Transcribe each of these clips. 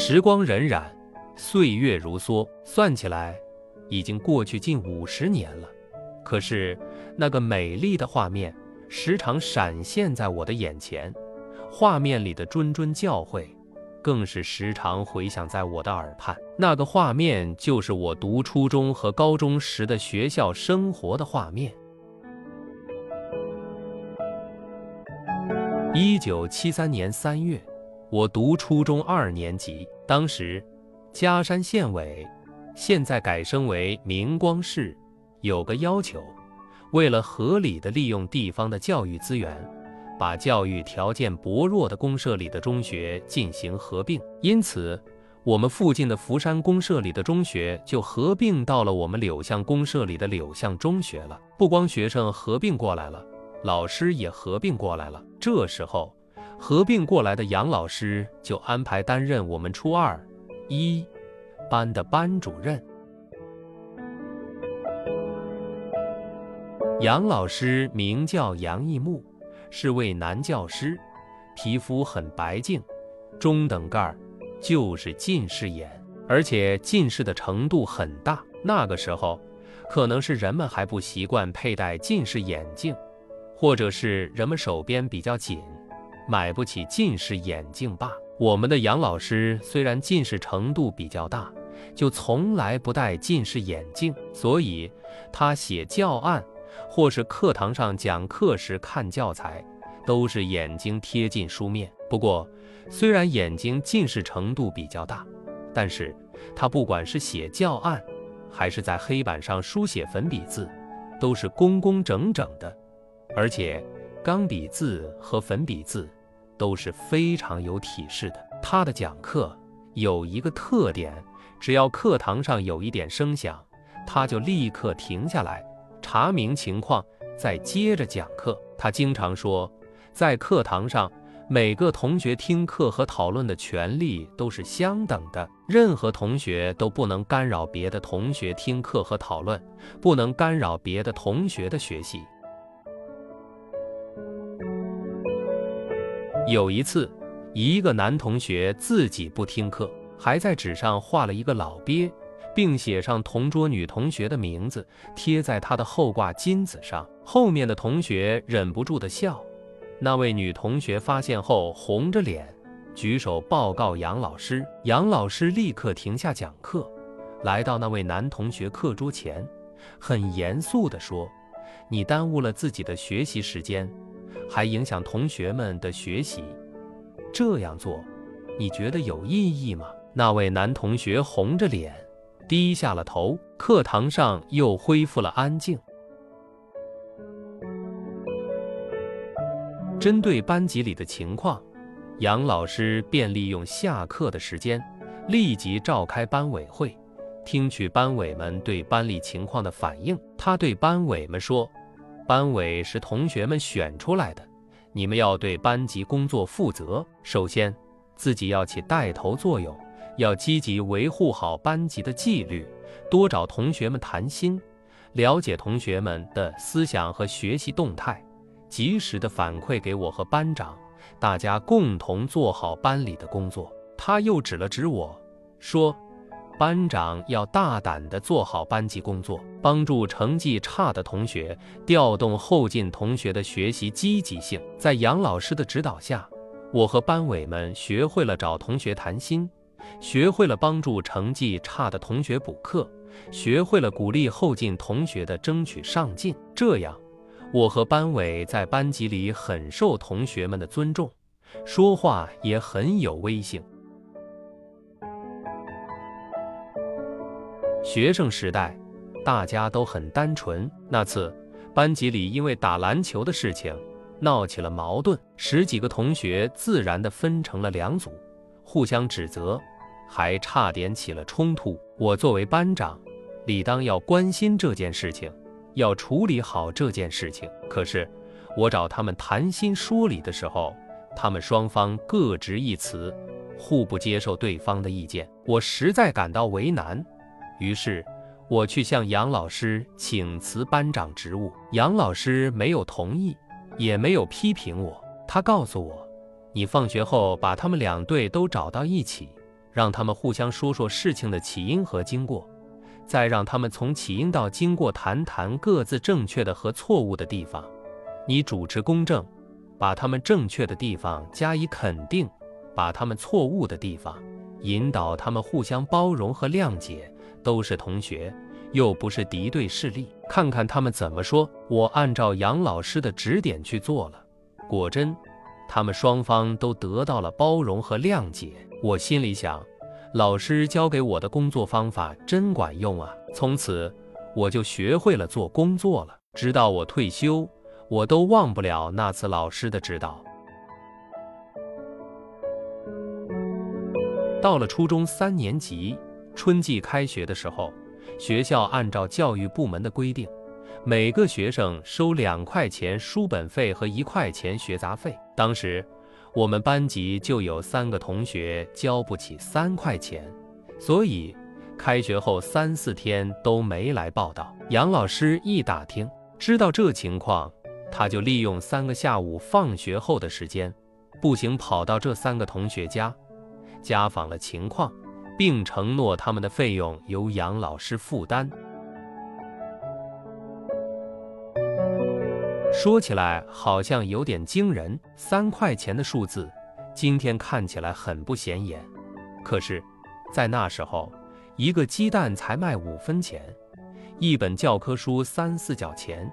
时光荏苒，岁月如梭，算起来，已经过去近五十年了。可是，那个美丽的画面时常闪现在我的眼前，画面里的谆谆教诲，更是时常回响在我的耳畔。那个画面，就是我读初中和高中时的学校生活的画面。一九七三年三月，我读初中二年级，当时，嘉山县委，现在改升为明光市。有个要求，为了合理的利用地方的教育资源，把教育条件薄弱的公社里的中学进行合并。因此，我们附近的福山公社里的中学就合并到了我们柳巷公社里的柳巷中学了。不光学生合并过来了，老师也合并过来了。这时候，合并过来的杨老师就安排担任我们初二一班的班主任。杨老师名叫杨义木，是位男教师，皮肤很白净，中等个儿，就是近视眼，而且近视的程度很大。那个时候，可能是人们还不习惯佩戴近视眼镜，或者是人们手边比较紧，买不起近视眼镜罢。我们的杨老师虽然近视程度比较大，就从来不戴近视眼镜，所以他写教案。或是课堂上讲课时看教材，都是眼睛贴近书面。不过，虽然眼睛近视程度比较大，但是他不管是写教案，还是在黑板上书写粉笔字，都是工工整整的，而且钢笔字和粉笔字都是非常有体式的。他的讲课有一个特点，只要课堂上有一点声响，他就立刻停下来。查明情况，再接着讲课。他经常说，在课堂上，每个同学听课和讨论的权利都是相等的，任何同学都不能干扰别的同学听课和讨论，不能干扰别的同学的学习。有一次，一个男同学自己不听课，还在纸上画了一个老鳖。并写上同桌女同学的名字，贴在他的后挂金子上。后面的同学忍不住的笑。那位女同学发现后，红着脸举手报告杨老师。杨老师立刻停下讲课，来到那位男同学课桌前，很严肃地说：“你耽误了自己的学习时间，还影响同学们的学习，这样做，你觉得有意义吗？”那位男同学红着脸。低下了头，课堂上又恢复了安静。针对班级里的情况，杨老师便利用下课的时间，立即召开班委会，听取班委们对班里情况的反应。他对班委们说：“班委是同学们选出来的，你们要对班级工作负责。首先，自己要起带头作用。”要积极维护好班级的纪律，多找同学们谈心，了解同学们的思想和学习动态，及时的反馈给我和班长，大家共同做好班里的工作。他又指了指我说：“班长要大胆的做好班级工作，帮助成绩差的同学，调动后进同学的学习积极性。”在杨老师的指导下，我和班委们学会了找同学谈心。学会了帮助成绩差的同学补课，学会了鼓励后进同学的争取上进。这样，我和班委在班级里很受同学们的尊重，说话也很有威信。学生时代，大家都很单纯。那次，班级里因为打篮球的事情闹起了矛盾，十几个同学自然的分成了两组，互相指责。还差点起了冲突。我作为班长，理当要关心这件事情，要处理好这件事情。可是，我找他们谈心说理的时候，他们双方各执一词，互不接受对方的意见。我实在感到为难，于是我去向杨老师请辞班长职务。杨老师没有同意，也没有批评我。他告诉我：“你放学后把他们两队都找到一起。”让他们互相说说事情的起因和经过，再让他们从起因到经过谈谈各自正确的和错误的地方。你主持公正，把他们正确的地方加以肯定，把他们错误的地方引导他们互相包容和谅解。都是同学，又不是敌对势力。看看他们怎么说。我按照杨老师的指点去做了，果真，他们双方都得到了包容和谅解。我心里想，老师教给我的工作方法真管用啊！从此，我就学会了做工作了。直到我退休，我都忘不了那次老师的指导。到了初中三年级。春季开学的时候，学校按照教育部门的规定，每个学生收两块钱书本费和一块钱学杂费。当时，我们班级就有三个同学交不起三块钱，所以开学后三四天都没来报道。杨老师一打听，知道这情况，他就利用三个下午放学后的时间，步行跑到这三个同学家，家访了情况。并承诺他们的费用由杨老师负担。说起来好像有点惊人，三块钱的数字，今天看起来很不显眼。可是，在那时候，一个鸡蛋才卖五分钱，一本教科书三四角钱。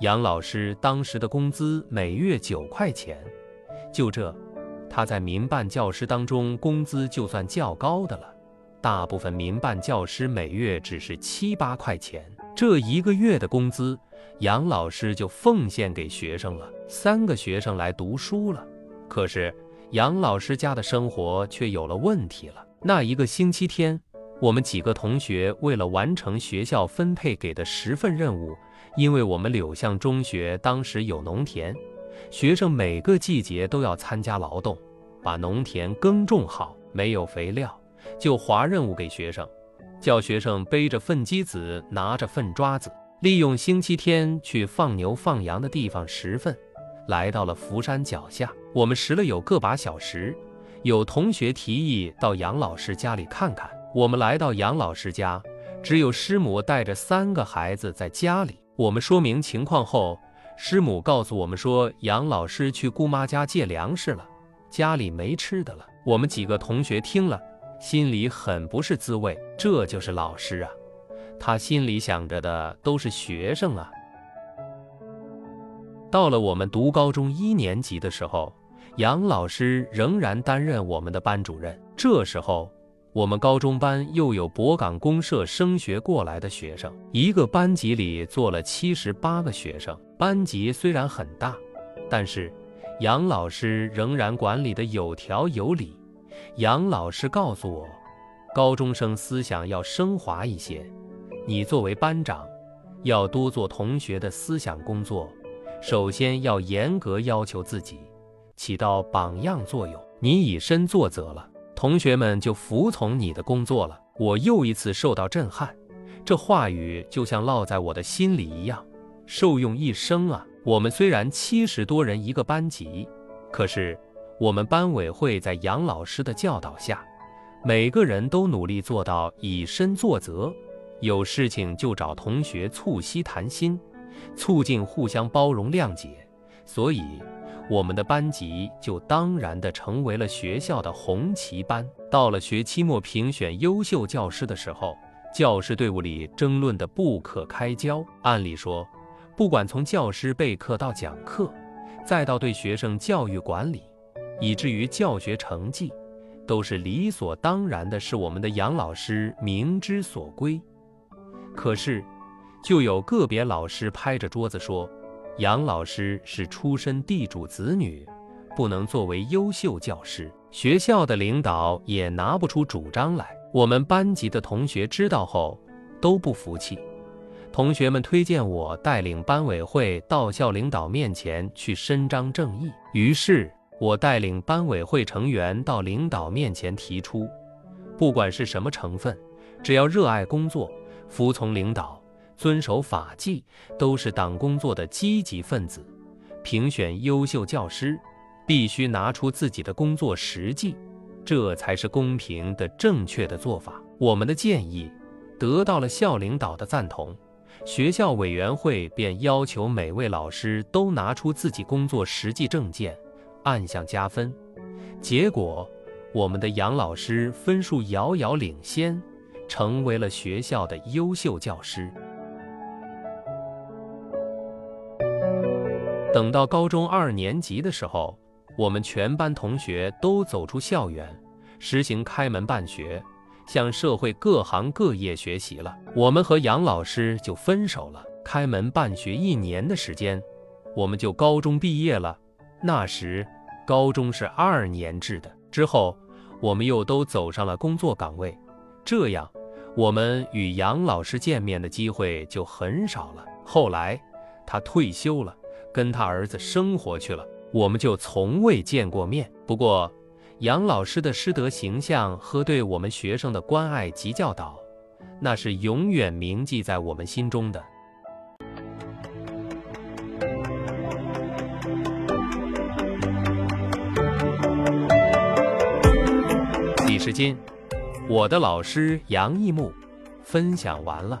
杨老师当时的工资每月九块钱，就这。他在民办教师当中工资就算较高的了，大部分民办教师每月只是七八块钱，这一个月的工资，杨老师就奉献给学生了。三个学生来读书了，可是杨老师家的生活却有了问题了。那一个星期天，我们几个同学为了完成学校分配给的十份任务，因为我们柳巷中学当时有农田。学生每个季节都要参加劳动，把农田耕种好。没有肥料，就划任务给学生，叫学生背着粪机子，拿着粪抓子，利用星期天去放牛放羊的地方拾粪。来到了福山脚下，我们拾了有个把小时。有同学提议到杨老师家里看看。我们来到杨老师家，只有师母带着三个孩子在家里。我们说明情况后。师母告诉我们说，杨老师去姑妈家借粮食了，家里没吃的了。我们几个同学听了，心里很不是滋味。这就是老师啊，他心里想着的都是学生啊。到了我们读高中一年级的时候，杨老师仍然担任我们的班主任。这时候。我们高中班又有博港公社升学过来的学生，一个班级里坐了七十八个学生。班级虽然很大，但是杨老师仍然管理的有条有理。杨老师告诉我，高中生思想要升华一些，你作为班长，要多做同学的思想工作。首先要严格要求自己，起到榜样作用。你以身作则了。同学们就服从你的工作了。我又一次受到震撼，这话语就像烙在我的心里一样，受用一生啊！我们虽然七十多人一个班级，可是我们班委会在杨老师的教导下，每个人都努力做到以身作则，有事情就找同学促膝谈心，促进互相包容谅解。所以。我们的班级就当然的成为了学校的红旗班。到了学期末评选优秀教师的时候，教师队伍里争论的不可开交。按理说，不管从教师备课到讲课，再到对学生教育管理，以至于教学成绩，都是理所当然的，是我们的杨老师明知所归。可是，就有个别老师拍着桌子说。杨老师是出身地主子女，不能作为优秀教师。学校的领导也拿不出主张来。我们班级的同学知道后都不服气，同学们推荐我带领班委会到校领导面前去伸张正义。于是，我带领班委会成员到领导面前提出，不管是什么成分，只要热爱工作，服从领导。遵守法纪都是党工作的积极分子。评选优秀教师，必须拿出自己的工作实际，这才是公平的、正确的做法。我们的建议得到了校领导的赞同，学校委员会便要求每位老师都拿出自己工作实际证件，按项加分。结果，我们的杨老师分数遥遥领先，成为了学校的优秀教师。等到高中二年级的时候，我们全班同学都走出校园，实行开门办学，向社会各行各业学习了。我们和杨老师就分手了。开门办学一年的时间，我们就高中毕业了。那时，高中是二年制的。之后，我们又都走上了工作岗位，这样，我们与杨老师见面的机会就很少了。后来，他退休了。跟他儿子生活去了，我们就从未见过面。不过，杨老师的师德形象和对我们学生的关爱及教导，那是永远铭记在我们心中的。李世金，我的老师杨义木，分享完了。